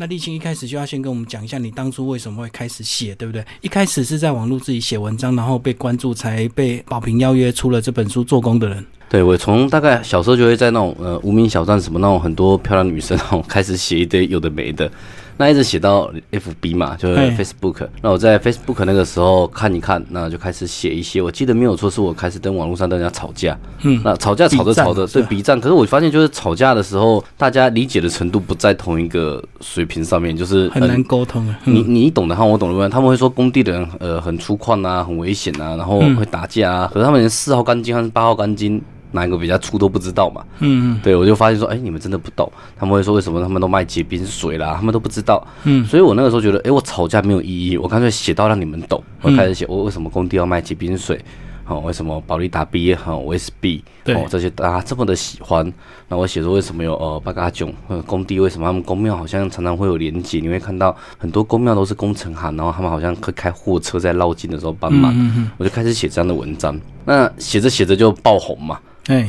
那立青一开始就要先跟我们讲一下，你当初为什么会开始写，对不对？一开始是在网络自己写文章，然后被关注，才被宝平邀约出了这本书《做工的人》。对我从大概小时候就会在那种呃无名小站什么那种很多漂亮女生那种开始写一堆有的没的。那一直写到 F B 嘛，就是 Facebook。那我在 Facebook 那个时候看一看，那就开始写一些。我记得没有错，是我开始跟网络上跟人家吵架。嗯，那吵架吵着吵着，对 B 站。可是我发现，就是吵架的时候，大家理解的程度不在同一个水平上面，就是很难沟通。你你懂的哈，我懂的。他们会说工地的人呃很粗犷啊，很危险啊，然后会打架啊。可是他们连四号钢筋还是八号钢筋。哪一个比较粗都不知道嘛？嗯嗯，对我就发现说，哎，你们真的不懂。他们会说，为什么他们都卖结冰水啦？他们都不知道。嗯，所以我那个时候觉得，哎，我吵架没有意义，我干脆写到让你们懂。我开始写，我为什么工地要卖结冰水？哦，为什么保利达 B 和 OSB 哦这些大家这么的喜欢？那我写说为什么有呃八嘎囧工地？为什么他们公庙好像常常会有连接？你会看到很多公庙都是工程行，然后他们好像会开货车在绕境的时候帮忙。嗯我就开始写这样的文章。那写着写着就爆红嘛。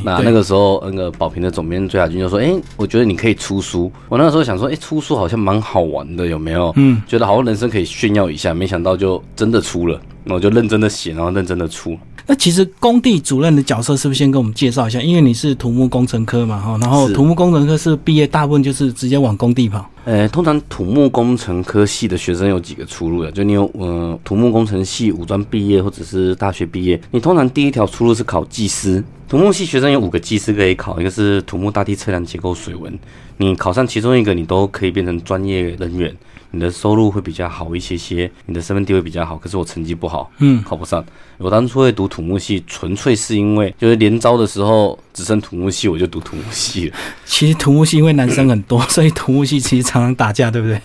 那那个时候，那个宝平的总编追亚军就说：“哎，我觉得你可以出书。”我那个时候想说：“哎，出书好像蛮好玩的，有没有？”嗯，觉得好像人生可以炫耀一下。没想到就真的出了，那我就认真的写，然后认真的出。那其实工地主任的角色是不是先跟我们介绍一下？因为你是土木工程科嘛，哈，然后土木工程科是毕业大部分就是直接往工地跑。呃，通常土木工程科系的学生有几个出路的？就你有呃土木工程系五专毕业或者是大学毕业，你通常第一条出路是考技师。土木系学生有五个技师可以考，一个是土木大地测量结构水文，你考上其中一个，你都可以变成专业人员。你的收入会比较好一些些，你的身份地位比较好。可是我成绩不好，嗯，考不上。我当初会读土木系，纯粹是因为就是连招的时候只剩土木系，我就读土木系了。其实土木系因为男生很多，所以土木系其实常常打架，对不对？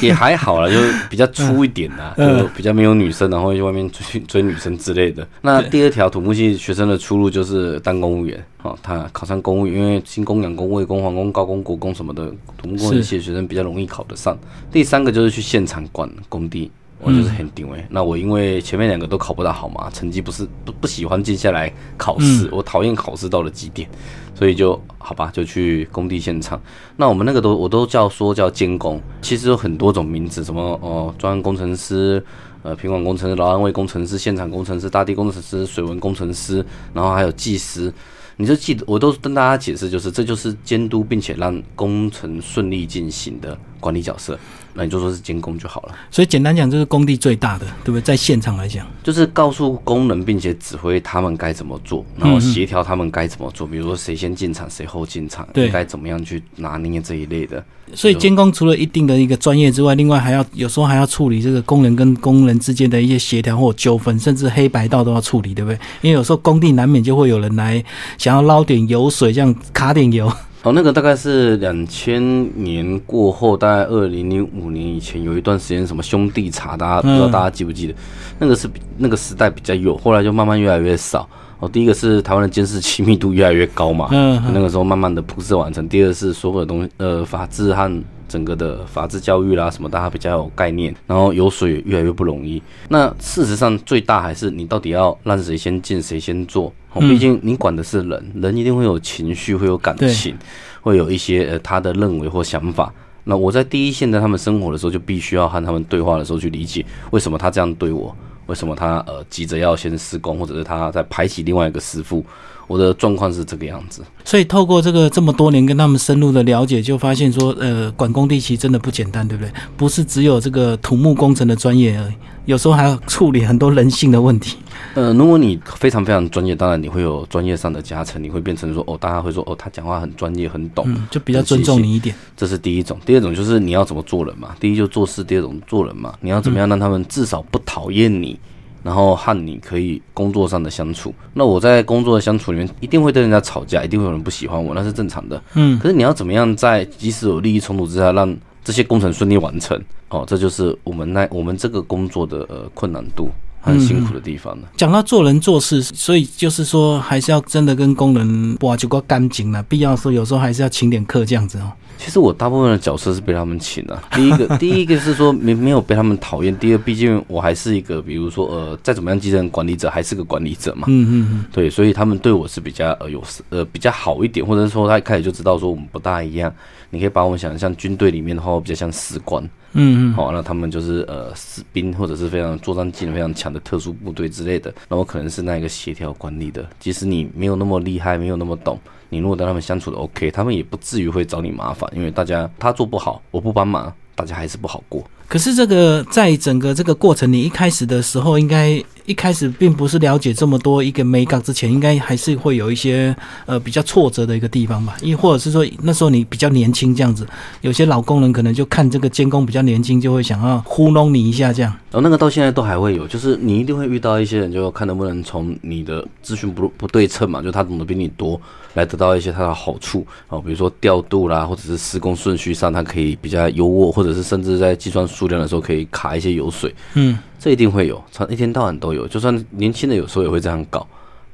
也还好啦，就比较粗一点啦，就比较没有女生，然后去外面追追女生之类的。那第二条土木系学生的出路就是当公务员。哦，他考上公务员，因为新公、养公、卫工、皇工、高工、国工什么的，土木工程系的学生比较容易考得上。第三个就是去现场管工地，我就是很定位。那我因为前面两个都考不大好嘛，成绩不是不不喜欢接下来考试，我讨厌考试到了极点，所以就好吧，就去工地现场。那我们那个都我都叫说叫监工，其实有很多种名字，什么哦，专案工程师，呃，平管工程师、劳安卫工程师、现场工程师、大地工程师、水文工程师，然后还有技师。你就记得，我都跟大家解释，就是这就是监督并且让工程顺利进行的管理角色。那你就说是监工就好了。所以简单讲，就是工地最大的，对不对？在现场来讲，就是告诉工人，并且指挥他们该怎么做，然后协调他们该怎么做。比如说谁先进场，谁后进场，应该怎么样去拿捏这一类的。所以监工除了一定的一个专业之外，另外还要有时候还要处理这个工人跟工人之间的一些协调或纠纷，甚至黑白道都要处理，对不对？因为有时候工地难免就会有人来想要捞点油水，这样卡点油。哦，那个大概是两千年过后，大概二零零五年以前有一段时间，什么兄弟茶，大家不知道大家记不记得？那个是那个时代比较有，后来就慢慢越来越少。哦，第一个是台湾的监视器密度越来越高嘛，嗯，那个时候慢慢的铺设完成。第二是所有的东西，呃，法治和整个的法治教育啦，什么大家比较有概念，然后有水越来越不容易。那事实上最大还是你到底要让谁先进谁先做。毕竟你管的是人，人一定会有情绪，会有感情，会有一些呃他的认为或想法。那我在第一线在他们生活的时候，就必须要和他们对话的时候去理解为什么他这样对我，为什么他呃急着要先施工，或者是他在排挤另外一个师傅。我的状况是这个样子。所以透过这个这么多年跟他们深入的了解，就发现说，呃，管工地其实真的不简单，对不对？不是只有这个土木工程的专业而已，有时候还要处理很多人性的问题。呃，如果你非常非常专业，当然你会有专业上的加成，你会变成说哦，大家会说哦，他讲话很专业，很懂，就比较尊重你一点。这是第一种，第二种就是你要怎么做人嘛。第一就做事，第二种做人嘛。你要怎么样让他们至少不讨厌你，然后和你可以工作上的相处。那我在工作的相处里面，一定会跟人家吵架，一定会有人不喜欢我，那是正常的。嗯。可是你要怎么样在即使有利益冲突之下，让这些工程顺利完成？哦，这就是我们那我们这个工作的呃困难度。很辛苦的地方呢。讲到做人做事，所以就是说，还是要真的跟工人哇就够干净了。必要时候，有时候还是要请点客这样子哦。其实我大部分的角色是被他们请的。第一个，第一个是说没没有被他们讨厌。第二，毕竟我还是一个，比如说呃，再怎么样，基层管理者还是个管理者嘛。嗯嗯嗯。对，所以他们对我是比较呃有呃比较好一点，或者说他一开始就知道说我们不大一样。你可以把我们想象军队里面的话，比较像士官，嗯嗯，好，那他们就是呃士兵或者是非常作战技能非常强的特殊部队之类的，那我可能是那一个协调管理的，即使你没有那么厉害，没有那么懂，你如果跟他们相处的 OK，他们也不至于会找你麻烦，因为大家他做不好，我不帮忙，大家还是不好过。可是这个在整个这个过程，你一开始的时候，应该一开始并不是了解这么多一个美感之前，应该还是会有一些呃比较挫折的一个地方吧？亦或者是说那时候你比较年轻这样子，有些老工人可能就看这个监工比较年轻，就会想要糊弄你一下这样。然后那个到现在都还会有，就是你一定会遇到一些人，就看能不能从你的资讯不不对称嘛，就他懂得比你多，来得到一些他的好处啊，比如说调度啦，或者是施工顺序上，他可以比较优渥，或者是甚至在计算。数量的时候可以卡一些油水，嗯，这一定会有，常一天到晚都有。就算年轻的有时候也会这样搞，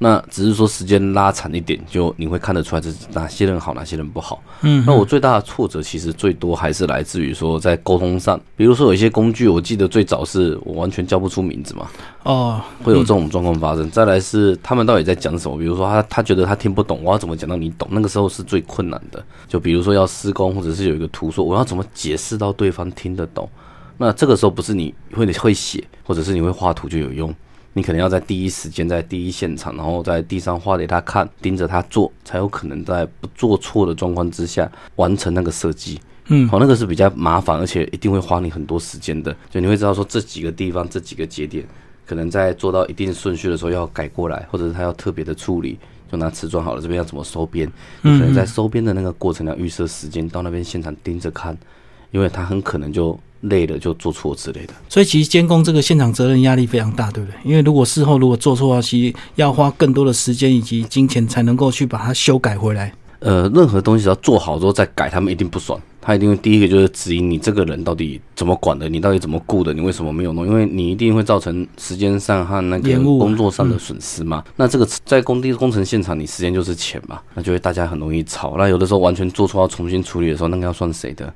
那只是说时间拉长一点，就你会看得出来这哪些人好，哪些人不好。嗯，那我最大的挫折其实最多还是来自于说在沟通上，比如说有一些工具，我记得最早是我完全叫不出名字嘛，哦，会有这种状况发生。再来是他们到底在讲什么，比如说他他觉得他听不懂，我要怎么讲到你懂？那个时候是最困难的。就比如说要施工，或者是有一个图说，我要怎么解释到对方听得懂？那这个时候不是你会会写，或者是你会画图就有用，你可能要在第一时间在第一现场，然后在地上画给他看，盯着他做，才有可能在不做错的状况之下完成那个设计。嗯，好，那个是比较麻烦，而且一定会花你很多时间的。就你会知道说这几个地方、这几个节点，可能在做到一定顺序的时候要改过来，或者是他要特别的处理，就拿瓷砖好了，这边要怎么收边，你可能在收边的那个过程要预设时间，到那边现场盯着看，因为他很可能就。累了就做错之类的，所以其实监工这个现场责任压力非常大，对不对？因为如果事后如果做错话，其实要花更多的时间以及金钱才能够去把它修改回来。呃，任何东西要做好之后再改，他们一定不爽，他一定会第一个就是质疑你这个人到底怎么管的，你到底怎么顾的，你为什么没有弄？因为你一定会造成时间上和那个工作上的损失嘛。那这个在工地工程现场，你时间就是钱嘛，那就会大家很容易吵。那有的时候完全做错要重新处理的时候，那个要算谁的？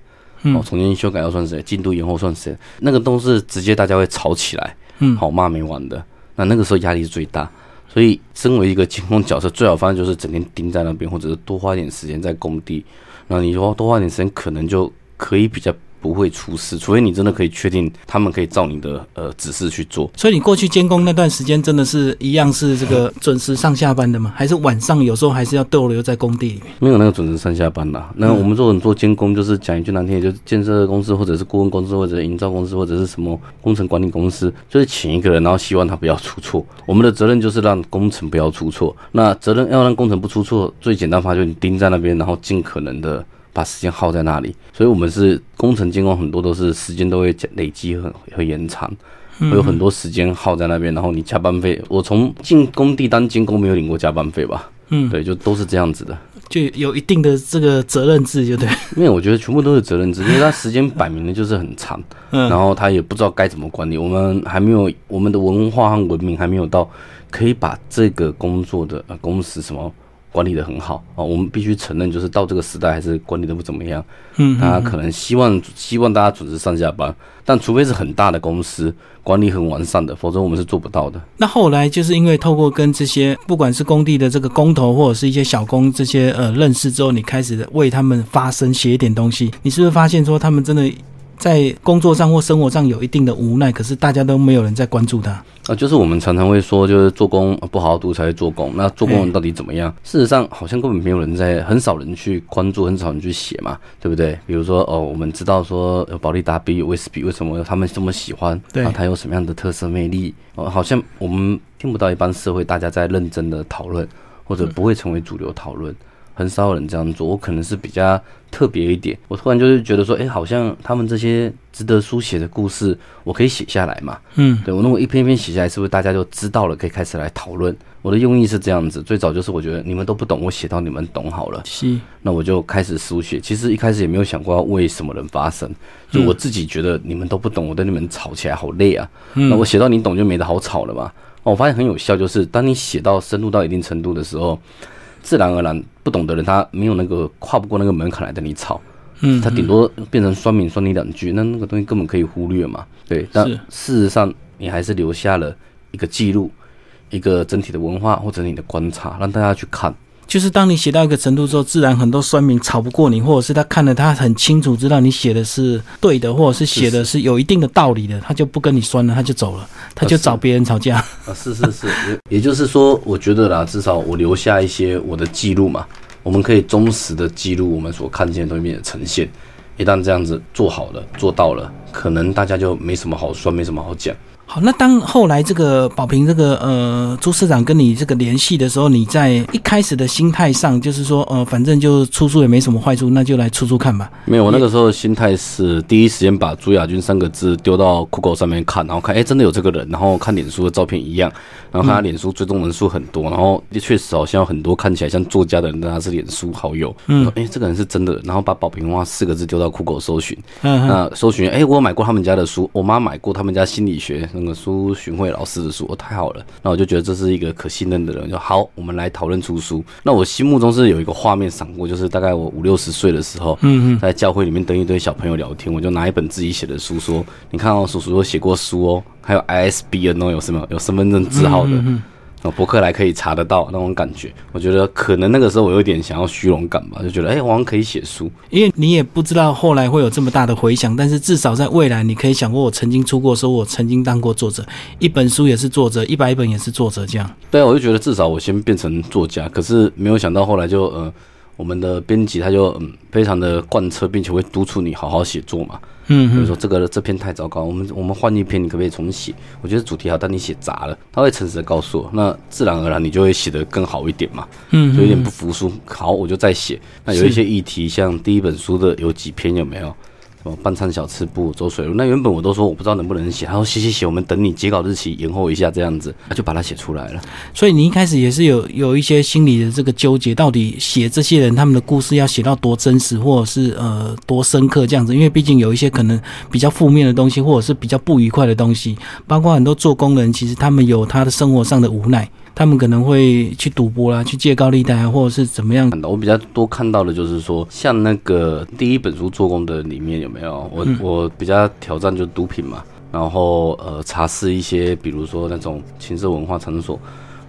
哦，重新修改要算谁？进度延后算谁？那个都是直接大家会吵起来，嗯，好骂没完的。那那个时候压力是最大，所以身为一个监控角色，最好方式就是整天盯在那边，或者是多花点时间在工地。那你说多花点时间，可能就可以比较。不会出事，除非你真的可以确定他们可以照你的呃指示去做。所以你过去监工那段时间，真的是一样是这个 准时上下班的吗？还是晚上有时候还是要逗留在工地里面？没有那个准时上下班啦。那我们做做监工，就是讲一句难听，就是建设公司或者是顾问公司或者营造公司或者是什么工程管理公司，就是请一个人，然后希望他不要出错。我们的责任就是让工程不要出错。那责任要让工程不出错，最简单方法就是你盯在那边，然后尽可能的。把时间耗在那里，所以我们是工程监工，很多都是时间都会累积很会延长，会有很多时间耗在那边。然后你加班费，我从进工地当监工没有领过加班费吧？嗯，对，就都是这样子的，就有一定的这个责任制，就对。因为我觉得全部都是责任制，因为他时间摆明了就是很长，嗯，然后他也不知道该怎么管理。我们还没有我们的文化和文明还没有到可以把这个工作的呃公司什么。管理的很好啊，我们必须承认，就是到这个时代还是管理的不怎么样。嗯，大家可能希望希望大家准时上下班，但除非是很大的公司，管理很完善的，否则我们是做不到的。那后来就是因为透过跟这些不管是工地的这个工头或者是一些小工这些呃认识之后，你开始为他们发声，写一点东西，你是不是发现说他们真的？在工作上或生活上有一定的无奈，可是大家都没有人在关注他啊。就是我们常常会说，就是做工不好好读才会做工。那做工人到底怎么样？事实上，好像根本没有人在，很少人去关注，很少人去写嘛，对不对？比如说哦，我们知道说保利达比、威斯比为什么他们这么喜欢？对，它有什么样的特色魅力？哦，好像我们听不到一般社会大家在认真的讨论，或者不会成为主流讨论。很少有人这样做，我可能是比较特别一点。我突然就是觉得说，哎，好像他们这些值得书写的故事，我可以写下来嘛？嗯，对我那么一篇一篇写下来，是不是大家就知道了，可以开始来讨论？我的用意是这样子，最早就是我觉得你们都不懂，我写到你们懂好了。是，那我就开始书写。其实一开始也没有想过要为什么人发生，就我自己觉得你们都不懂，我跟你们吵起来好累啊。那我写到你懂就没得好吵了嘛。我发现很有效，就是当你写到深入到一定程度的时候。自然而然，不懂的人他没有那个跨不过那个门槛来的你吵，嗯，他顶多变成酸民酸你两句，那那个东西根本可以忽略嘛，对。但事实上，你还是留下了一个记录，一个整体的文化或者你的观察，让大家去看。就是当你写到一个程度之后，自然很多酸民吵不过你，或者是他看了他很清楚知道你写的是对的，或者是写的是有一定的道理的，他就不跟你酸了，他就走了，他就找别人吵架。啊，是是是，也也就是说，我觉得啦，至少我留下一些我的记录嘛，我们可以忠实的记录我们所看见的东西的呈现。一旦这样子做好了，做到了，可能大家就没什么好酸，没什么好讲。好，那当后来这个宝平这个呃朱社长跟你这个联系的时候，你在一开始的心态上就是说，呃，反正就出书也没什么坏处，那就来出出看吧。没有，我那个时候心态是第一时间把朱亚军三个字丢到酷狗上面看，然后看，哎，真的有这个人，然后看脸书的照片一样，然后看他脸书追踪人数很多，然后确实好像有很多看起来像作家的人，但他是脸书好友。嗯，哎，这个人是真的，然后把宝平话四个字丢到酷狗搜寻，嗯那搜寻，哎，我有买过他们家的书，我妈买过他们家心理学。那个苏巡慧老师的书，哦，太好了，那我就觉得这是一个可信任的人，就好，我们来讨论出书。那我心目中是有一个画面闪过，就是大概我五六十岁的时候，嗯嗯，在教会里面跟一堆小朋友聊天，我就拿一本自己写的书，说，你看哦，叔叔有写过书哦，还有 ISBN 哦，有什么有身份证字号的。博客来可以查得到那种感觉，我觉得可能那个时候我有点想要虚荣感吧，就觉得哎，我好像可以写书，因为你也不知道后来会有这么大的回响，但是至少在未来，你可以想过我曾经出过书，我曾经当过作者，一本书也是作者，一百本也是作者，这样。对啊，我就觉得至少我先变成作家，可是没有想到后来就呃，我们的编辑他就嗯非常的贯彻，并且会督促你好好写作嘛。嗯，比如说这个这篇太糟糕，我们我们换一篇，你可不可以重写？我觉得主题好，但你写砸了，他会诚实的告诉我，那自然而然你就会写得更好一点嘛。嗯，就有点不服输，好，我就再写。那有一些议题，像第一本书的有几篇有没有？半餐小吃部走水路，那原本我都说我不知道能不能写，他说写写写，我们等你截稿日期延后一下这样子，他就把它写出来了。所以你一开始也是有有一些心理的这个纠结，到底写这些人他们的故事要写到多真实，或者是呃多深刻这样子，因为毕竟有一些可能比较负面的东西，或者是比较不愉快的东西，包括很多做工人，其实他们有他的生活上的无奈。他们可能会去赌博啦，去借高利贷，或者是怎么样的。我比较多看到的就是说，像那个第一本书做工的里面有没有？我我比较挑战就是毒品嘛，然后呃查试一些，比如说那种情色文化场所。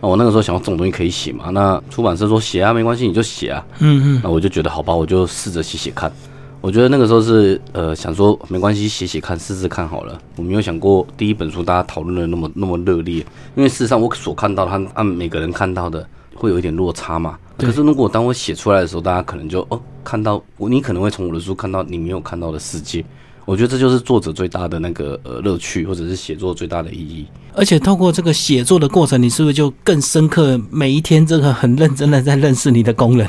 那我那个时候想要这种东西可以写嘛？那出版社说写啊，没关系，你就写啊。嗯嗯。那我就觉得好吧，我就试着写写看。我觉得那个时候是呃想说没关系写写看试试看好了，我没有想过第一本书大家讨论的那么那么热烈，因为事实上我所看到他按每个人看到的会有一点落差嘛。可是如果当我写出来的时候，大家可能就哦看到我，你可能会从我的书看到你没有看到的世界。我觉得这就是作者最大的那个呃乐趣，或者是写作最大的意义。而且透过这个写作的过程，你是不是就更深刻每一天这个很认真的在认识你的工人？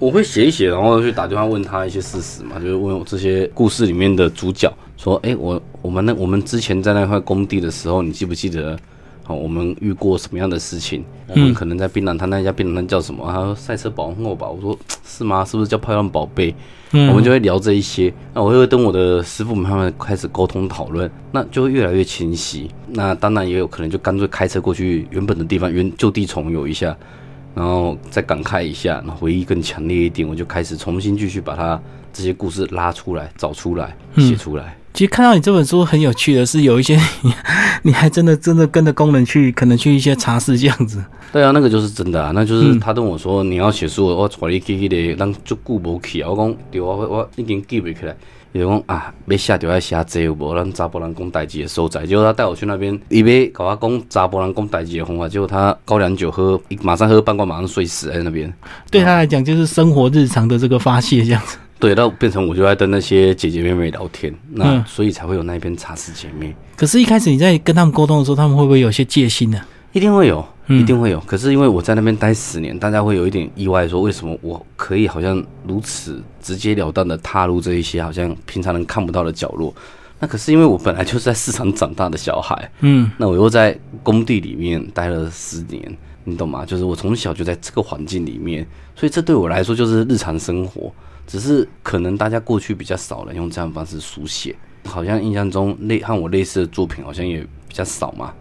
我会写一写，然后去打电话问他一些事实嘛，就是问我这些故事里面的主角，说，哎，我我们那我们之前在那块工地的时候，你记不记得？好，我们遇过什么样的事情？我们可能在槟榔摊那家槟榔摊叫什么？他说赛车保护吧。我说是吗？是不是叫漂亮宝贝？我们就会聊这一些。那我会跟我的师傅们他们开始沟通讨论，那就会越来越清晰。那当然也有可能就干脆开车过去原本的地方，原就地重游一下。然后再感慨一下，然后回忆更强烈一点，我就开始重新继续把它这些故事拉出来、找出来、写出来。其实看到你这本书很有趣的是，有一些你还真的真的跟着工人去，可能去一些茶室这样子。对啊，那个就是真的啊，那就是他跟我说你要写书，我带你去那个让足久无去啊。我讲对啊，我我已经记不起来。伊讲啊，要写就要写这有无？咱查甫人讲代志的所在。结果他带我去那边，伊要搞我讲查甫人讲代志的方法。结果他高粱酒喝，一马上喝半罐，马上睡死在那边。对他来讲，就是生活日常的这个发泄这样子。对，到变成我就在跟那些姐姐妹妹聊天，那所以才会有那一篇茶室姐妹。可是，一开始你在跟他们沟通的时候，他们会不会有些戒心呢？一定会有，一定会有。可是因为我在那边待十年，大家会有一点意外，说为什么我可以好像如此直截了当的踏入这一些好像平常人看不到的角落？那可是因为我本来就是在市场长大的小孩，嗯，那我又在工地里面待了十年，你懂吗？就是我从小就在这个环境里面，所以这对我来说就是日常生活。只是可能大家过去比较少了用这样方式书写，好像印象中类和我类似的作品好像也比较少嘛。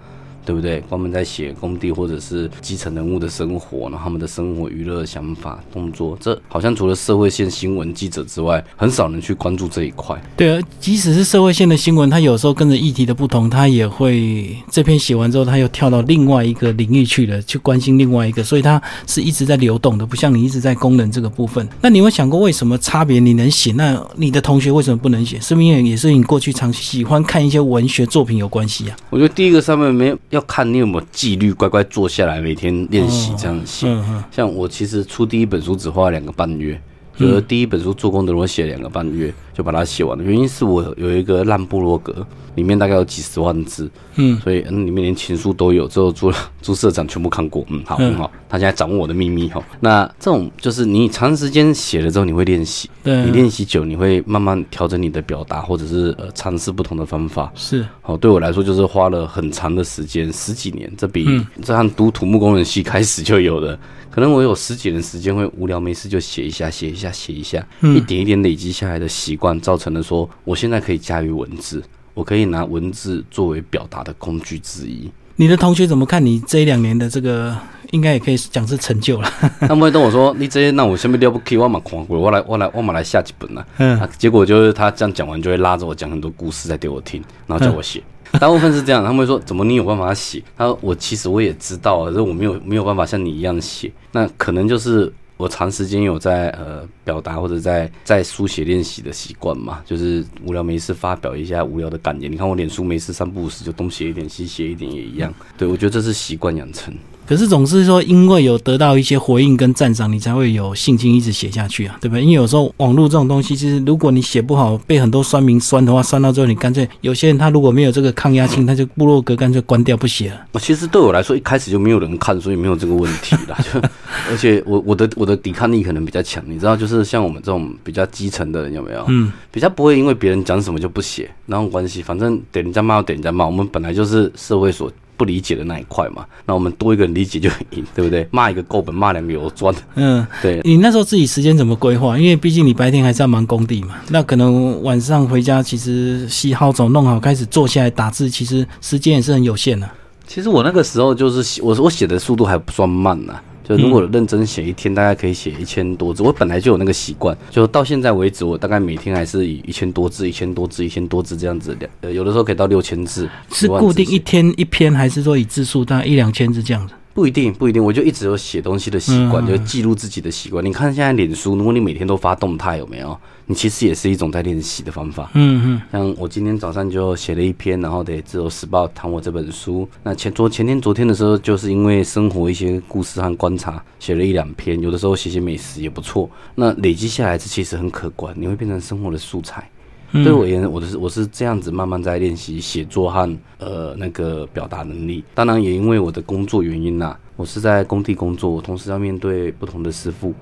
对不对？专门在写工地或者是基层人物的生活，然后他们的生活、娱乐、想法、动作，这好像除了社会线新闻记者之外，很少人去关注这一块。对啊，即使是社会线的新闻，他有时候跟着议题的不同，他也会这篇写完之后，他又跳到另外一个领域去了，去关心另外一个，所以他是一直在流动的，不像你一直在工人这个部分。那你有想过为什么差别？你能写，那你的同学为什么不能写？是不是因为也是你过去常喜欢看一些文学作品有关系啊？我觉得第一个上面没有要看你有没有纪律，乖乖坐下来每天练习这样写。像我其实出第一本书只花了两个半月。就是第一本书做功德，我写两个半月就把它写完了。原因是我有一个烂部落格，里面大概有几十万字，嗯，所以嗯里面连情书都有。之后朱 朱社长全部看过，嗯，好很好。他现在掌握我的秘密哈。那这种就是你长时间写了之后，你会练习，对，你练习久，你会慢慢调整你的表达，或者是呃尝试不同的方法。是，好，对我来说就是花了很长的时间，十几年，这比这样读土木工人系开始就有的。可能我有十几年时间会无聊没事就写一下写一下写一下，一点一点累积下来的习惯，造成了说我现在可以驾驭文字，我可以拿文字作为表达的工具之一。你的同学怎么看你这一两年的这个，应该也可以讲是成就了。他们会跟我说：“你这些那我下面了不起，我嘛看过，我来我来我嘛来下几本了。”嗯，结果就是他这样讲完，就会拉着我讲很多故事再给我听，然后叫我写。大部分是这样，他们会说怎么你有办法写？他说我其实我也知道，可是我没有没有办法像你一样写。那可能就是我长时间有在呃表达或者在在书写练习的习惯嘛，就是无聊没事发表一下无聊的感言。你看我脸书没事三不五时就东写一点西写一点也一样。对我觉得这是习惯养成。可是总是说，因为有得到一些回应跟赞赏，你才会有信心一直写下去啊，对不对？因为有时候网络这种东西，其实如果你写不好，被很多酸民酸的话，酸到最后，你干脆有些人他如果没有这个抗压性，他就部落格干脆关掉不写了。其实对我来说，一开始就没有人看，所以没有这个问题啦。就而且我我的我的抵抗力可能比较强，你知道，就是像我们这种比较基层的人有没有？嗯，比较不会因为别人讲什么就不写，那种关系，反正点人家骂点人家骂，我们本来就是社会所。不理解的那一块嘛，那我们多一个人理解就很赢，对不对？骂一个够本，骂两个有赚。嗯，对。你那时候自己时间怎么规划？因为毕竟你白天还是要忙工地嘛，那可能晚上回家其实洗好澡弄好，开始坐下来打字，其实时间也是很有限的。其实我那个时候就是我我写的速度还不算慢呢。就如果认真写一天，大概可以写一千多字。我本来就有那个习惯，就到现在为止，我大概每天还是以一千多字、一千多字、一千多字这样子两，呃，有的时候可以到六千字。是固定一天一篇，还是说以字数大概一两千字这样子？不一定，不一定，我就一直有写东西的习惯，就记录自己的习惯。你看现在脸书，如果你每天都发动态，有没有？你其实也是一种在练习的方法。嗯嗯。像我今天早上就写了一篇，然后得自由时报谈我这本书。那前昨前天昨天的时候，就是因为生活一些故事和观察，写了一两篇。有的时候写写美食也不错。那累积下来，这其实很可观，你会变成生活的素材。对我而言，我的是我是这样子慢慢在练习写作和呃那个表达能力。当然也因为我的工作原因呐，我是在工地工作，我同时要面对不同的师傅、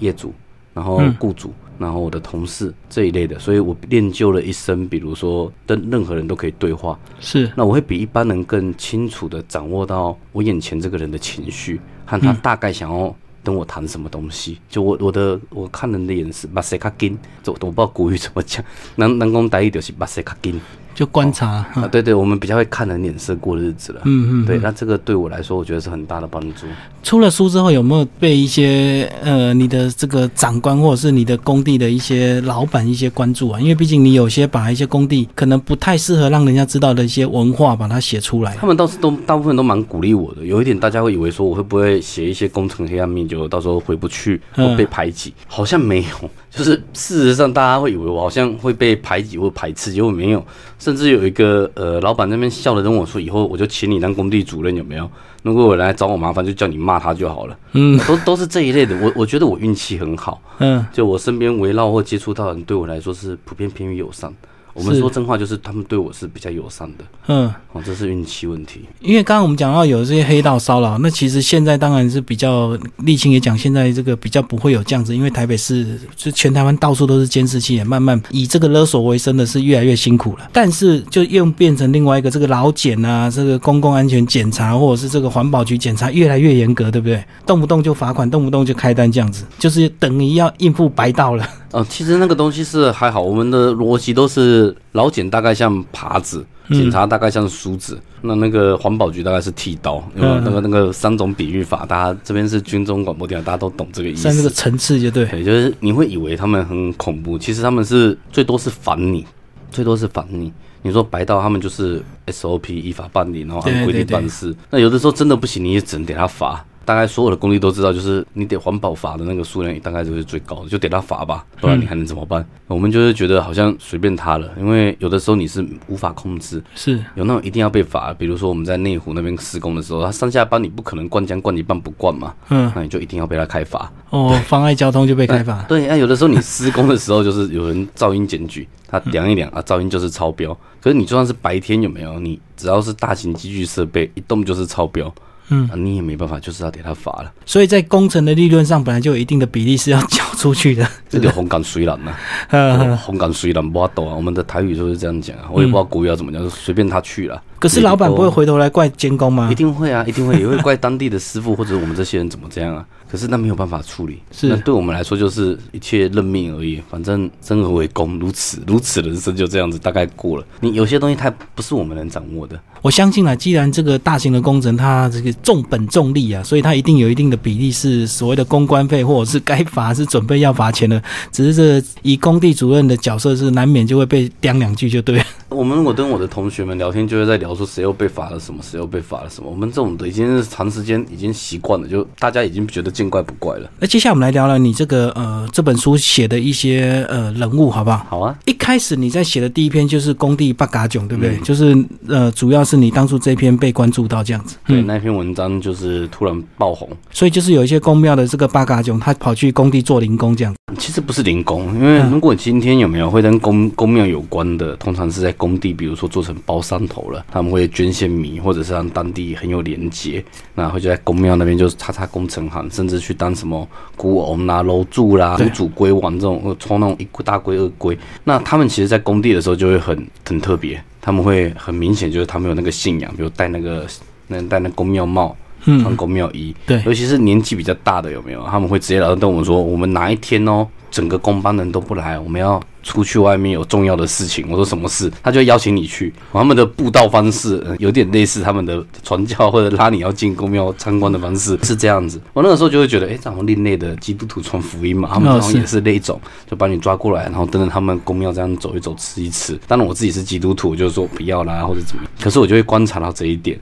业主，然后雇主，然后我的同事这一类的，所以我练就了一身，比如说跟任何人都可以对话。是，那我会比一般人更清楚的掌握到我眼前这个人的情绪和他大概想要。跟我谈什么东西？就我我的我看人的眼神，把谁卡紧，就我不知道古语怎么讲，能能讲大意就是把谁卡紧。就观察啊，对对，我们比较会看人脸色过日子了。嗯嗯，对，那这个对我来说，我觉得是很大的帮助。出了书之后，有没有被一些呃你的这个长官或者是你的工地的一些老板一些关注啊？因为毕竟你有些把一些工地可能不太适合让人家知道的一些文化，把它写出来。他们倒是都大部分都蛮鼓励我的。有一点大家会以为说我会不会写一些工程黑暗面，就到时候回不去或被排挤？好像没有。就是事实上，大家会以为我好像会被排挤或排斥，结果没有。甚至有一个呃老板那边笑着跟我说：“以后我就请你当工地主任，有没有？如果有人来找我麻烦，就叫你骂他就好了。”嗯，都都是这一类的。我我觉得我运气很好。嗯，就我身边围绕或接触到的人，对我来说是普遍偏于友善。我们说真话，就是他们对我是比较友善的。嗯，哦，这是运气问题。因为刚刚我们讲到有这些黑道骚扰，那其实现在当然是比较沥青也讲，现在这个比较不会有这样子，因为台北市就全台湾到处都是监视器，也慢慢以这个勒索为生的是越来越辛苦了。但是就又变成另外一个这个劳检啊，这个公共安全检查或者是这个环保局检查越来越严格，对不对？动不动就罚款，动不动就开单，这样子就是等于要应付白道了。哦，其实那个东西是还好，我们的逻辑都是老茧大概像耙子，警察大概像梳子，那那个环保局大概是剃刀，那个那个三种比喻法，大家这边是军中广播电台，大家都懂这个意思。在那个层次就对，对，就是你会以为他们很恐怖，其实他们是最多是烦你，最多是烦你。你说白道他们就是 SOP 依法办理，然后按规定办事，那有的时候真的不行，你也只能给他罚。大概所有的工地都知道，就是你得环保罚的那个数量，大概就是最高的，就得他罚吧，不然你还能怎么办？我们就是觉得好像随便他了，因为有的时候你是无法控制，是有那种一定要被罚，比如说我们在内湖那边施工的时候，他上下班你不可能灌浆灌一半不灌嘛，嗯，那你就一定要被他开罚。哦，妨碍交通就被开罚。对，那有的时候你施工的时候，就是有人噪音检举，他量一量啊，噪音就是超标。可是你就算是白天有没有？你只要是大型机具设备一动就是超标。嗯，你也没办法，就是要给他罚了。所以在工程的利润上，本来就有一定的比例是要交出去的。这个 红杆水蓝呐，红杆水蓝不懂啊。我们的台语就是这样讲啊，我也不知道国语要怎么讲，就随便他去了。可是老板不会回头来怪监工吗？一定会啊，一定会，也会怪当地的师傅或者我们这些人怎么这样啊。可是那没有办法处理，是那对我们来说就是一切认命而已。反正生而为公，如此如此人生就这样子，大概过了。你有些东西它不是我们能掌握的。我相信啊，既然这个大型的工程它这个重本重利啊，所以它一定有一定的比例是所谓的公关费，或者是该罚是准备要罚钱的。只是这以工地主任的角色是难免就会被刁两句，就对了。我们我跟我的同学们聊天，就会在聊说谁又被罚了什么，谁又被罚了什么。我们这种的已经是长时间已经习惯了，就大家已经觉得见怪不怪了。那接下来我们来聊聊你这个呃这本书写的一些呃人物，好不好？好啊。一开始你在写的第一篇就是工地八嘎囧，对不对？就是呃主要是你当初这篇被关注到这样子。对，那篇文章就是突然爆红，所以就是有一些公庙的这个八嘎囧，他跑去工地做零工这样。其实不是零工，因为如果今天有没有会跟公公庙有关的，通常是在工地，比如说做成包山头了，他们会捐献米，或者是让当地很有连结，那会就在公庙那边就是擦擦工程行，甚至去当什么孤翁啦、楼柱啦、主龟王这种，抽那种一大龟二龟。那他们其实，在工地的时候就会很很特别，他们会很明显就是他们有那个信仰，比如戴那个那戴那公庙帽。穿公庙衣，对，尤其是年纪比较大的有没有？他们会直接来跟我们说，我们哪一天哦，整个工班人都不来，我们要出去外面有重要的事情。我说什么事？他就邀请你去。他们的布道方式有点类似他们的传教或者拉你要进公庙参观的方式是这样子。我那个时候就会觉得，哎，这种另类的基督徒传福音嘛，他们好像也是那种，就把你抓过来，然后跟着他们公庙这样走一走，吃一吃。当然我自己是基督徒，就是说不要啦或者怎么样。可是我就会观察到这一点。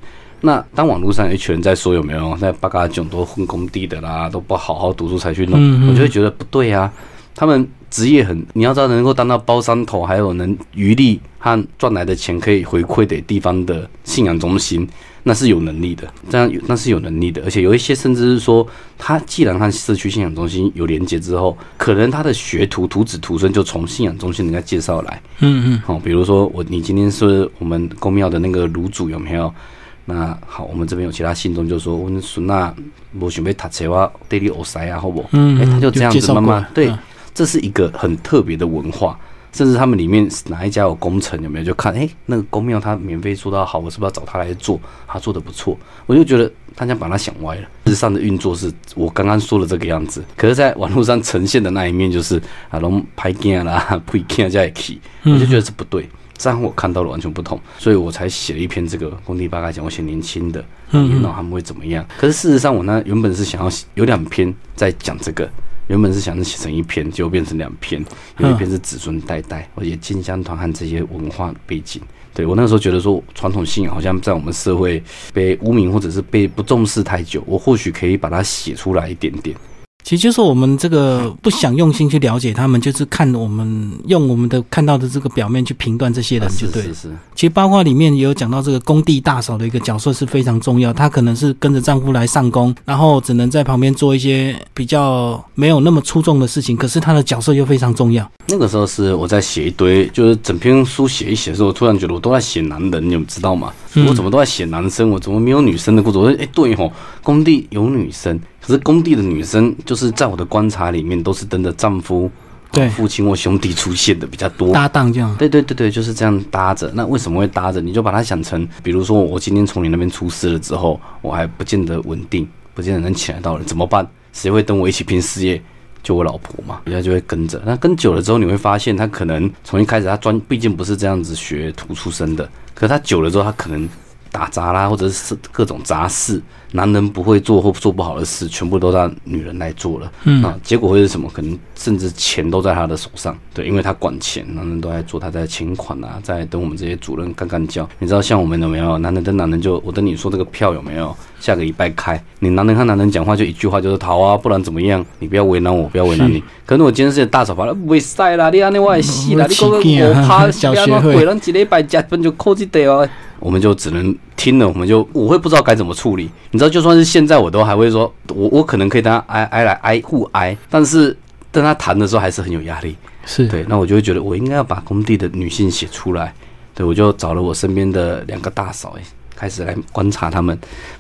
那当网络上有一群人在说有没有在八嘎囧都混工地的啦，都不好好读书才去弄，我就会觉得不对啊。他们职业很，你要知道能够当到包山头，还有能余力和赚来的钱可以回馈给地方的信仰中心，那是有能力的。这样那是有能力的，而且有一些甚至是说，他既然和社区信仰中心有连接之后，可能他的学徒徒子徒孙就从信仰中心人家介绍来。嗯嗯，好，比如说我你今天是我们公庙的那个炉主有没有？那好，我们这边有其他信众就说，我孙那我准备读册哇，地理学塞啊，好不？嗯，哎，他就这样子慢慢对，这是一个很特别的文化，甚至他们里面哪一家有工程有没有？就看哎，那个公庙他免费做到好，我是不是要找他来做？他做的不错，我就觉得大家把他想歪了。日上的运作是我刚刚说的这个样子，可是在网络上呈现的那一面就是啊，龙拍镜啦，配镜加一起，我就觉得这不对。这样我看到了完全不同，所以我才写了一篇这个工地八卦讲，我写年轻的，嗯，那他们会怎么样？可是事实上，我呢原本是想要有两篇在讲这个，原本是想写成一篇，结果变成两篇，有一篇是子孙代代，而且进香团和这些文化背景。对我那时候觉得说，传统信仰好像在我们社会被污名或者是被不重视太久，我或许可以把它写出来一点点。其实就是我们这个不想用心去了解他们，就是看我们用我们的看到的这个表面去评断这些人，就对。是是。其实包括里面也有讲到这个工地大嫂的一个角色是非常重要，她可能是跟着丈夫来上工，然后只能在旁边做一些比较没有那么出众的事情，可是她的角色又非常重要。那个时候是我在写一堆，就是整篇书写一写的时候，我突然觉得我都在写男人，你们知道吗？我怎么都在写男生，我怎么没有女生的故事？我说，哎，对吼，工地有女生。可是工地的女生，就是在我的观察里面，都是跟着丈夫、对父亲或兄弟出现的比较多，搭档这样。对对对对，就是这样搭着。那为什么会搭着？你就把它想成，比如说我今天从你那边出事了之后，我还不见得稳定，不见得能起来到了，怎么办？谁会跟我一起拼事业？就我老婆嘛，人家就会跟着。那跟久了之后，你会发现他可能从一开始他专，毕竟不是这样子学徒出身的，可他久了之后，他可能打杂啦，或者是各种杂事。男人不会做或做不好的事，全部都让女人来做了。嗯啊，结果会是什么？可能甚至钱都在他的手上。对，因为他管钱，男人都在做，他在请款啊，在等我们这些主任干干叫。你知道像我们有没有？男人跟男人就，我跟你说这个票有没有？下个礼拜开。你男人和男人讲话就一句话，就是逃啊，不然怎么样？你不要为难我，不要为难你。可能我今天是大扫把了，不会晒啦，你安尼我也死啦，你 讲个我怕，不要鬼人一礼拜加分就扣一点哦。我们就只能听了，我们就我会不知道该怎么处理。你知道，就算是现在，我都还会说，我我可能可以跟他挨挨来挨互挨，但是跟他谈的时候还是很有压力。是对，那我就会觉得我应该要把工地的女性写出来。对，我就找了我身边的两个大嫂，哎，开始来观察他们，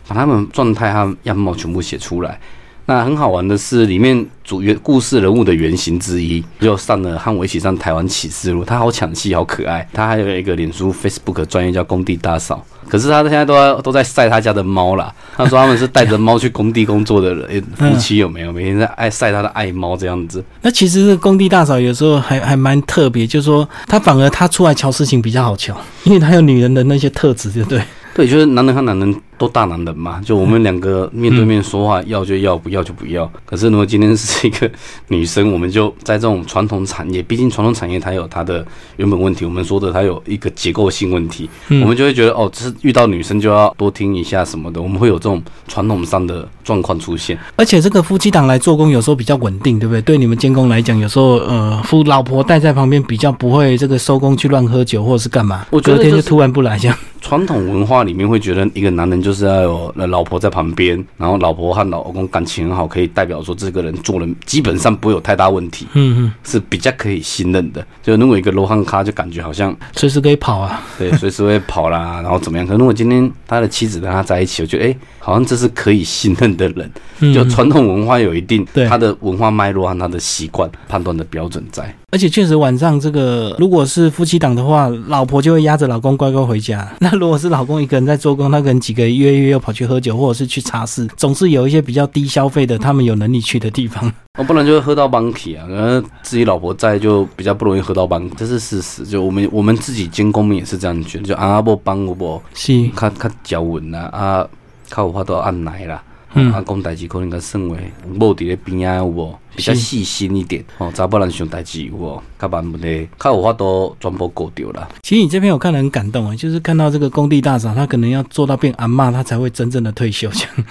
把他们状态他们样貌全部写出来。那很好玩的是，里面主原故事人物的原型之一，就上了和我一起上台湾启示录。他好抢戏，好可爱。他还有一个脸书 Facebook 专业叫工地大嫂，可是他现在都在都在晒他家的猫啦。他说他们是带着猫去工地工作的人，夫妻有没有？每天在爱晒他的爱猫这样子。那其实工地大嫂有时候还还蛮特别，就是说他反而他出来瞧事情比较好瞧，因为他有女人的那些特质，对不对？对，就是男人和男人都大男人嘛，就我们两个面对面说话，要就要，不要就不要。可是如果今天是一个女生，我们就在这种传统产业，毕竟传统产业它有它的原本问题，我们说的它有一个结构性问题，我们就会觉得哦，这是遇到女生就要多听一下什么的，我们会有这种传统上的状况出现。而且这个夫妻档来做工有时候比较稳定，对不对？对你们监工来讲，有时候呃，夫老婆带在旁边比较不会这个收工去乱喝酒或者是干嘛，隔天就突然不来这样。传统文化里面会觉得一个男人就是要有老婆在旁边，然后老婆和老公感情很好，可以代表说这个人做人基本上不会有太大问题，嗯嗯，是比较可以信任的。就如果一个罗汉咖，就感觉好像随时可以跑啊，对，随时会跑啦，然后怎么样？可能我今天他的妻子跟他在一起，我觉得哎，好像这是可以信任的人。就传统文化有一定他的文化脉络和他的习惯判断的标准在。而且确实晚上这个，如果是夫妻档的话，老婆就会压着老公乖乖回家。那如果是老公一个人在做工，他可能几个约约又跑去喝酒，或者是去茶室，总是有一些比较低消费的，他们有能力去的地方。我 不然就会喝到帮体啊，可能自己老婆在就比较不容易喝到帮，这是事实。就我们我们自己监工们也是这样觉得，就阿伯帮我不，是，较较脚稳啦，啊，靠有法都按奶啦，啊，讲代志可能较算为某伫咧边啊有无？比较细心一点哦，查不人想代志有无？较慢不咧，较有法都全部过掉了。其实你这篇我看了很感动啊，就是看到这个工地大嫂，她可能要做到变阿妈，她才会真正的退休。这样，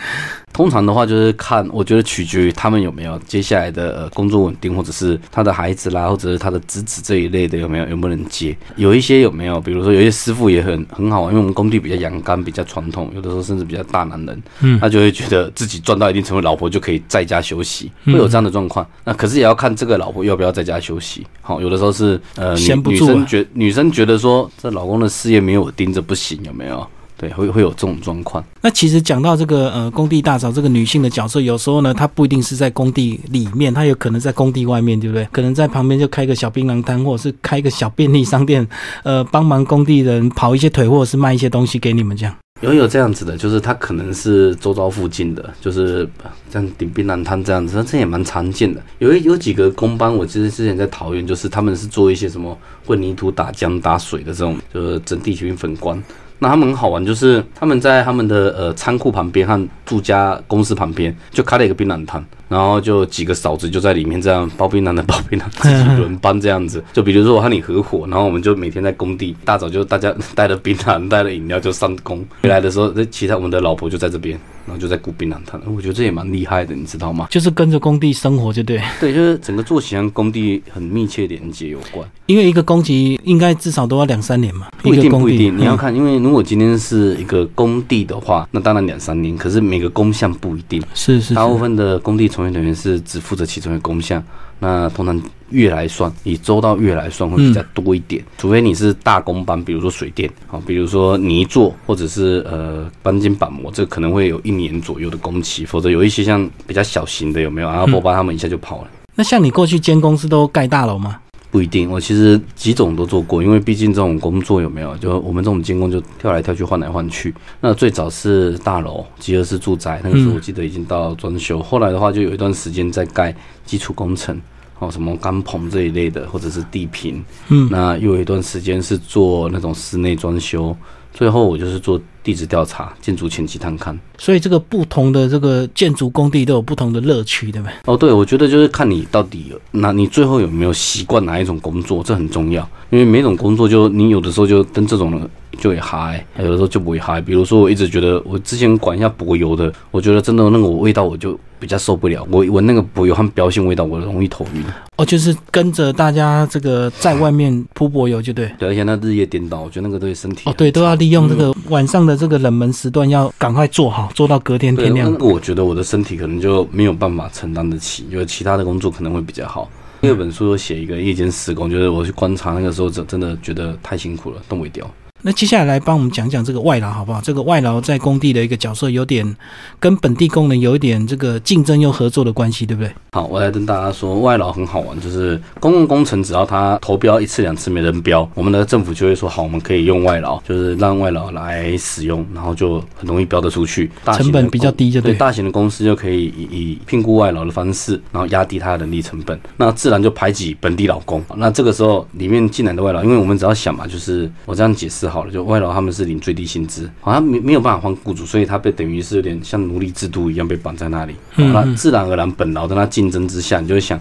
通常的话就是看，我觉得取决于他们有没有接下来的呃工作稳定，或者是他的孩子啦，或者是他的侄子这一类的有没有，有没有能接？有一些有没有？比如说有些师傅也很很好，因为我们工地比较阳刚，比较传统，有的时候甚至比较大男人，嗯，他就会觉得自己赚到一定成为，老婆就可以在家休息，会有这样的状况。那可是也要看这个老婆要不要在家休息。好，有的时候是呃，女生觉女生觉得说这老公的事业没有我盯着不行，有没有？对，会会有这种状况。那其实讲到这个呃工地大嫂这个女性的角色，有时候呢，她不一定是在工地里面，她有可能在工地外面，对不对？可能在旁边就开个小槟榔摊，或者是开个小便利商店，呃，帮忙工地人跑一些腿，或者是卖一些东西给你们这样。有有这样子的，就是他可能是周遭附近的，就是像顶槟榔摊这样子，这也蛮常见的。有有几个工班，我其实之前在桃园，就是他们是做一些什么混凝土打浆打水的这种，就是整地群粉光。那他们很好玩，就是他们在他们的呃仓库旁边和住家公司旁边就开了一个槟榔摊。然后就几个嫂子就在里面这样包槟榔的包槟榔，自己轮班这样子。就比如说我和你合伙，然后我们就每天在工地，大早就大家带了槟榔，带了饮料就上工。回来的时候，那其他我们的老婆就在这边，然后就在雇槟榔摊。我觉得这也蛮厉害的，你知道吗？就是跟着工地生活，就对。对，就是整个作息和工地很密切连接有关。因为一个工期应该至少都要两三年嘛。不一定不一定，你要看，因为如果今天是一个工地的话，那当然两三年。可是每个工项不一定，是是，大部分的工地。从业人员是只负责其中的工项，那通常月来算，以周到月来算会比较多一点。除非你是大工班，比如说水电，好，比如说泥做或者是呃钢筋板模，这可能会有一年左右的工期。否则有一些像比较小型的，有没有阿波巴他们一下就跑了。那像你过去监工是都盖大楼吗？不一定，我其实几种都做过，因为毕竟这种工作有没有，就我们这种监工就跳来跳去换来换去。那最早是大楼，集合式住宅，那个时候我记得已经到装修。后来的话，就有一段时间在盖基础工程，哦，什么钢棚这一类的，或者是地坪。嗯，那又有一段时间是做那种室内装修。最后我就是做地质调查、建筑前期探勘。所以这个不同的这个建筑工地都有不同的乐趣，对不对？哦，对，我觉得就是看你到底，那你最后有没有习惯哪一种工作，这很重要。因为每种工作，就你有的时候就跟这种就会嗨，有的时候就不会嗨。比如说，我一直觉得我之前管一下柏油的，我觉得真的那个味道我就比较受不了。我闻那个柏油和标性味道，我容易头晕。哦，就是跟着大家这个在外面铺柏油，就对。对，而且那日夜颠倒，我觉得那个对身体。哦，对，都要利用这个晚上的这个冷门时段，要赶快做好，做到隔天天亮。我觉得我的身体可能就没有办法承担得起，因为其他的工作可能会比较好。第二本书写一个夜间施工，就是我去观察那个时候，真真的觉得太辛苦了，动不掉。那接下来来帮我们讲讲这个外劳好不好？这个外劳在工地的一个角色，有点跟本地工人有一点这个竞争又合作的关系，对不对？好，我来跟大家说，外劳很好玩，就是公共工程只要他投标一次两次没人标，我们的政府就会说好，我们可以用外劳，就是让外劳来使用，然后就很容易标得出去，成本比较低，就对。大型的公司就可以以以聘雇外劳的方式，然后压低他的人力成本，那自然就排挤本地劳工。那这个时候里面进来的外劳，因为我们只要想嘛，就是我这样解释好了，就外劳他们是领最低薪资，好像没没有办法换雇主，所以他被等于是有点像奴隶制度一样被绑在那里。那自然而然本劳跟他竞争之下，你就会想。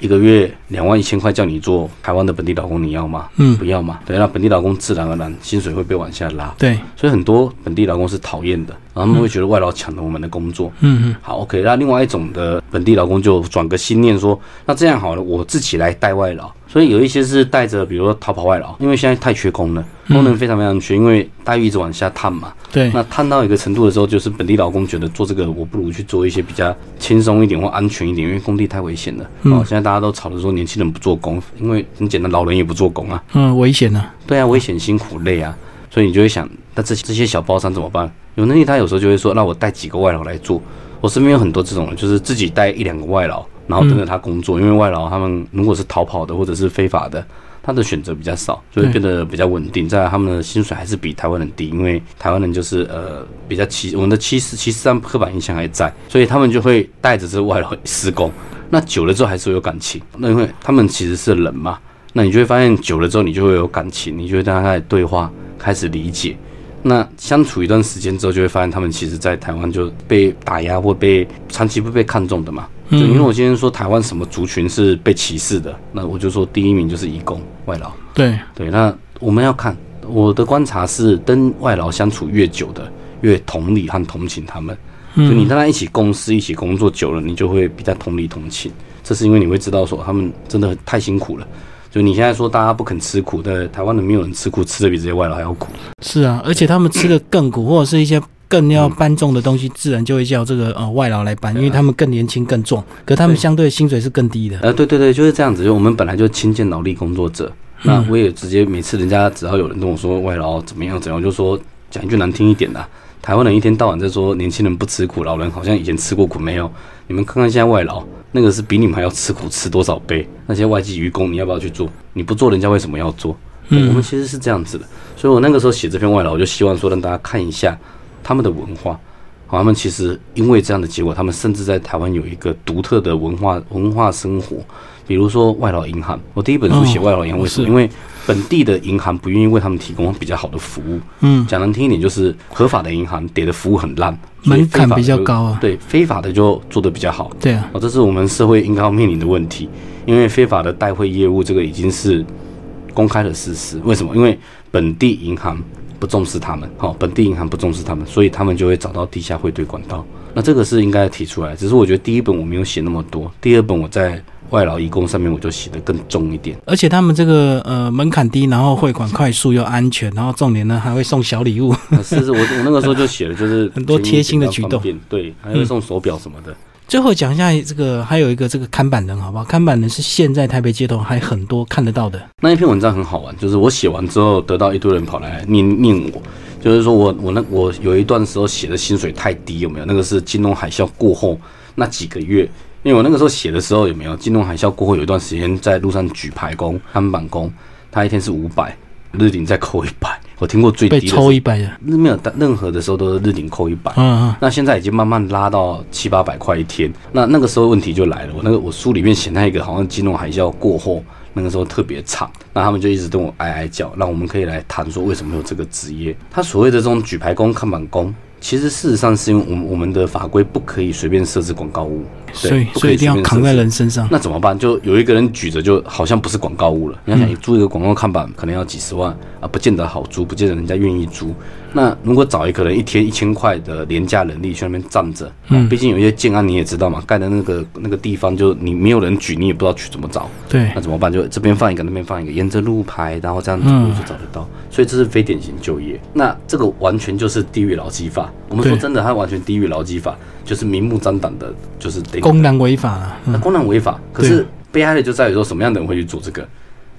一个月两万一千块叫你做台湾的本地劳工，你要吗？嗯，不要嘛。对，那本地劳工自然而然薪水会被往下拉。对，所以很多本地劳工是讨厌的，然后他们会觉得外劳抢了我们的工作。嗯嗯。好，OK。那另外一种的本地劳工就转个心念说，那这样好了，我自己来带外劳。所以有一些是带着，比如说逃跑外劳，因为现在太缺工了，工人非常非常缺，因为待遇一直往下探嘛。对。那探到一个程度的时候，就是本地劳工觉得做这个，我不如去做一些比较轻松一点或安全一点，因为工地太危险了。哦，现在大家都吵着说年轻人不做工，因为很简单，老人也不做工啊。嗯，危险啊。对啊，危险、辛苦、累啊。所以你就会想，那这这些小包商怎么办？有能力，他有时候就会说，那我带几个外劳来做。我身边有很多这种人，就是自己带一两个外劳。然后跟着他工作，因为外劳他们如果是逃跑的或者是非法的，他的选择比较少，所以变得比较稳定。在他们的薪水还是比台湾人低，因为台湾人就是呃比较歧我们的歧视歧视上刻板印象还在，所以他们就会带着这外劳施工。那久了之后还是会有感情，那因为他们其实是人嘛，那你就会发现久了之后你就会有感情，你就会跟他开始对话，开始理解。那相处一段时间之后，就会发现他们其实在台湾就被打压或被长期不被看重的嘛。就因为我今天说台湾什么族群是被歧视的，那我就说第一名就是移工外劳。对对，那我们要看我的观察是，跟外劳相处越久的，越同理和同情他们。就你跟他一起共事、一起工作久了，你就会比较同理同情。这是因为你会知道说他们真的太辛苦了。就你现在说大家不肯吃苦，但台湾的没有人吃苦，吃的比这些外劳还要苦。是啊，而且他们吃的更苦，或者是一些。更要搬重的东西，自然就会叫这个呃外劳来搬，因为他们更年轻、更重，可他们相对薪水是更低的。呃，对对对，就是这样子。就我们本来就轻贱劳力工作者，那我也直接每次人家只要有人跟我说外劳怎么样怎样，我就说讲一句难听一点的，台湾人一天到晚在说年轻人不吃苦，老人好像以前吃过苦没有？你们看看现在外劳，那个是比你们还要吃苦吃多少倍？那些外籍渔工，你要不要去做？你不做，人家为什么要做？我们其实是这样子的，所以我那个时候写这篇外劳，我就希望说让大家看一下。他们的文化，好他们其实因为这样的结果，他们甚至在台湾有一个独特的文化文化生活。比如说外劳银行，我第一本书写外劳银行，为什么？因为本地的银行不愿意为他们提供比较好的服务。嗯，讲难听一点，就是合法的银行给的服务很烂，门槛比较高啊。对，非法的就做的比较好。对啊，哦，这是我们社会应该要面临的问题。因为非法的代汇业务，这个已经是公开的事实。为什么？因为本地银行。不重视他们，好，本地银行不重视他们，所以他们就会找到地下汇兑管道。那这个是应该提出来，只是我觉得第一本我没有写那么多，第二本我在外劳移工上面我就写的更重一点。而且他们这个呃门槛低，然后汇款快速又安全，然后重点呢还会送小礼物。是是，我我那个时候就写了，就是 很多贴心的举动，对，还会送手表什么的。最后讲一下这个，还有一个这个看板人，好不好？看板人是现在台北街头还很多看得到的。那一篇文章很好玩，就是我写完之后，得到一堆人跑来念念我，就是说我我那我有一段时候写的薪水太低，有没有？那个是金融海啸过后那几个月因为我那个时候写的时候有没有金融海啸过后有一段时间在路上举牌工、看板工，他一天是五百，日顶再扣一百。我听过最低被抽一百的，没有任何的时候都是日顶扣一百。嗯嗯。那现在已经慢慢拉到七八百块一天。那那个时候问题就来了，我那个我书里面写那一个好像金融海啸过后那个时候特别差，那他们就一直跟我哀哀叫，那我们可以来谈说为什么有这个职业？他所谓的这种举牌工、看板工。其实事实上是因为我们我们的法规不可以随便设置广告物，所以所以一定要扛在人身上。那怎么办？就有一个人举着，就好像不是广告物了。你要想租一个广告看板，可能要几十万啊，不见得好租，不见得人家愿意租。那如果找一个人一天一千块的廉价人力去那边站着，嗯，毕竟有一些建安你也知道嘛，盖的那个那个地方就你没有人举，你也不知道去怎么找。对，那怎么办？就这边放一个，那边放一个，沿着路牌，然后这样子就找得到。所以这是非典型就业。那这个完全就是地域劳基法。我们说真的，它完全地域劳基法，就是明目张胆的，就是公然违法。那公然违法，可是悲哀的就在于说，什么样的人会去做这个？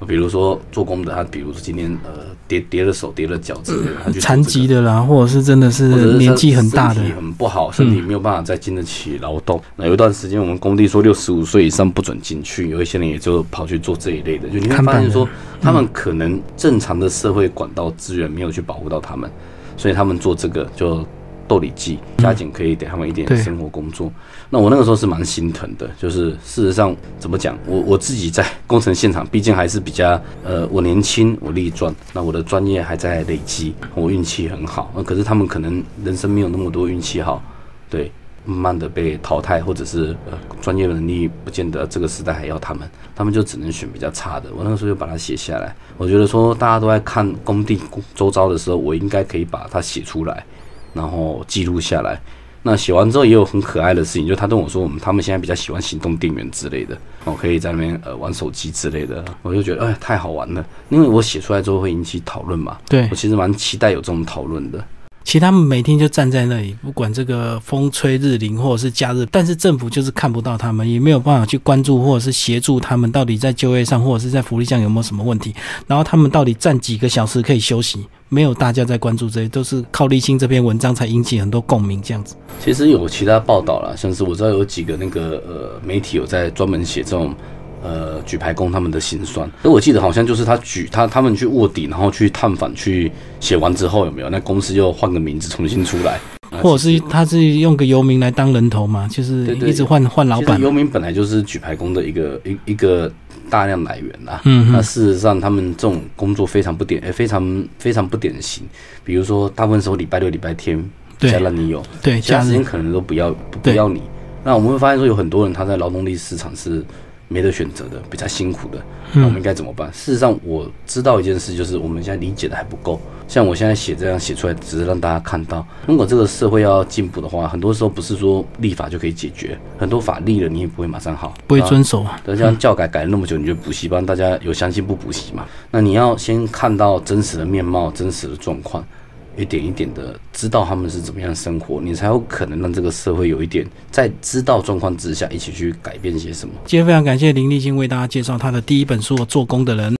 比如说做工的，他比如说今天呃跌跌了手跌了脚之类的，残疾的啦，或者是真的是年纪很大的，身体很不好，身体没有办法再经得起劳动。那有一段时间，我们工地说六十五岁以上不准进去，有一些人也就跑去做这一类的。就你会发现说，他们可能正常的社会管道资源没有去保护到他们，所以他们做这个就。斗里记，加紧可以给他们一点生活工作。那我那个时候是蛮心疼的，就是事实上怎么讲，我我自己在工程现场，毕竟还是比较呃，我年轻，我力壮，那我的专业还在累积，我运气很好。那可是他们可能人生没有那么多运气好，对，慢慢的被淘汰，或者是呃专业能力不见得这个时代还要他们，他们就只能选比较差的。我那个时候就把它写下来，我觉得说大家都在看工地周遭的时候，我应该可以把它写出来。然后记录下来，那写完之后也有很可爱的事情，就他跟我说，我们他们现在比较喜欢行动电源之类的，我可以在那边呃玩手机之类的，我就觉得哎太好玩了，因为我写出来之后会引起讨论嘛，对。我其实蛮期待有这种讨论的。其实他们每天就站在那里，不管这个风吹日淋或者是假日，但是政府就是看不到他们，也没有办法去关注或者是协助他们到底在就业上或者是在福利上有没有什么问题，然后他们到底站几个小时可以休息。没有大家在关注这些，都是靠立新这篇文章才引起很多共鸣这样子。其实有其他报道啦，像是我知道有几个那个呃媒体有在专门写这种呃举牌工他们的辛酸。那我记得好像就是他举他他们去卧底，然后去探访去写完之后有没有？那公司又换个名字重新出来，或者是他是用个游民来当人头嘛？就是一直换换老板。游民本来就是举牌工的一个一一个。大量来源啦，嗯，那事实上他们这种工作非常不典，非常非常不典型。比如说，大部分时候礼拜六、礼拜天才让你有，对，其他时间可能都不要不要你。那我们会发现说，有很多人他在劳动力市场是。没得选择的，比较辛苦的，那我们应该怎么办？事实上，我知道一件事，就是我们现在理解的还不够。像我现在写这样写出来，只是让大家看到，如果这个社会要进步的话，很多时候不是说立法就可以解决，很多法立了你也不会马上好，不会遵守啊。对，像教改改了那么久，你就补习班，大家有相信不补习嘛？那你要先看到真实的面貌，真实的状况。一点一点的知道他们是怎么样生活，你才有可能让这个社会有一点在知道状况之下一起去改变些什么。今天非常感谢林立新为大家介绍他的第一本书《做工的人》。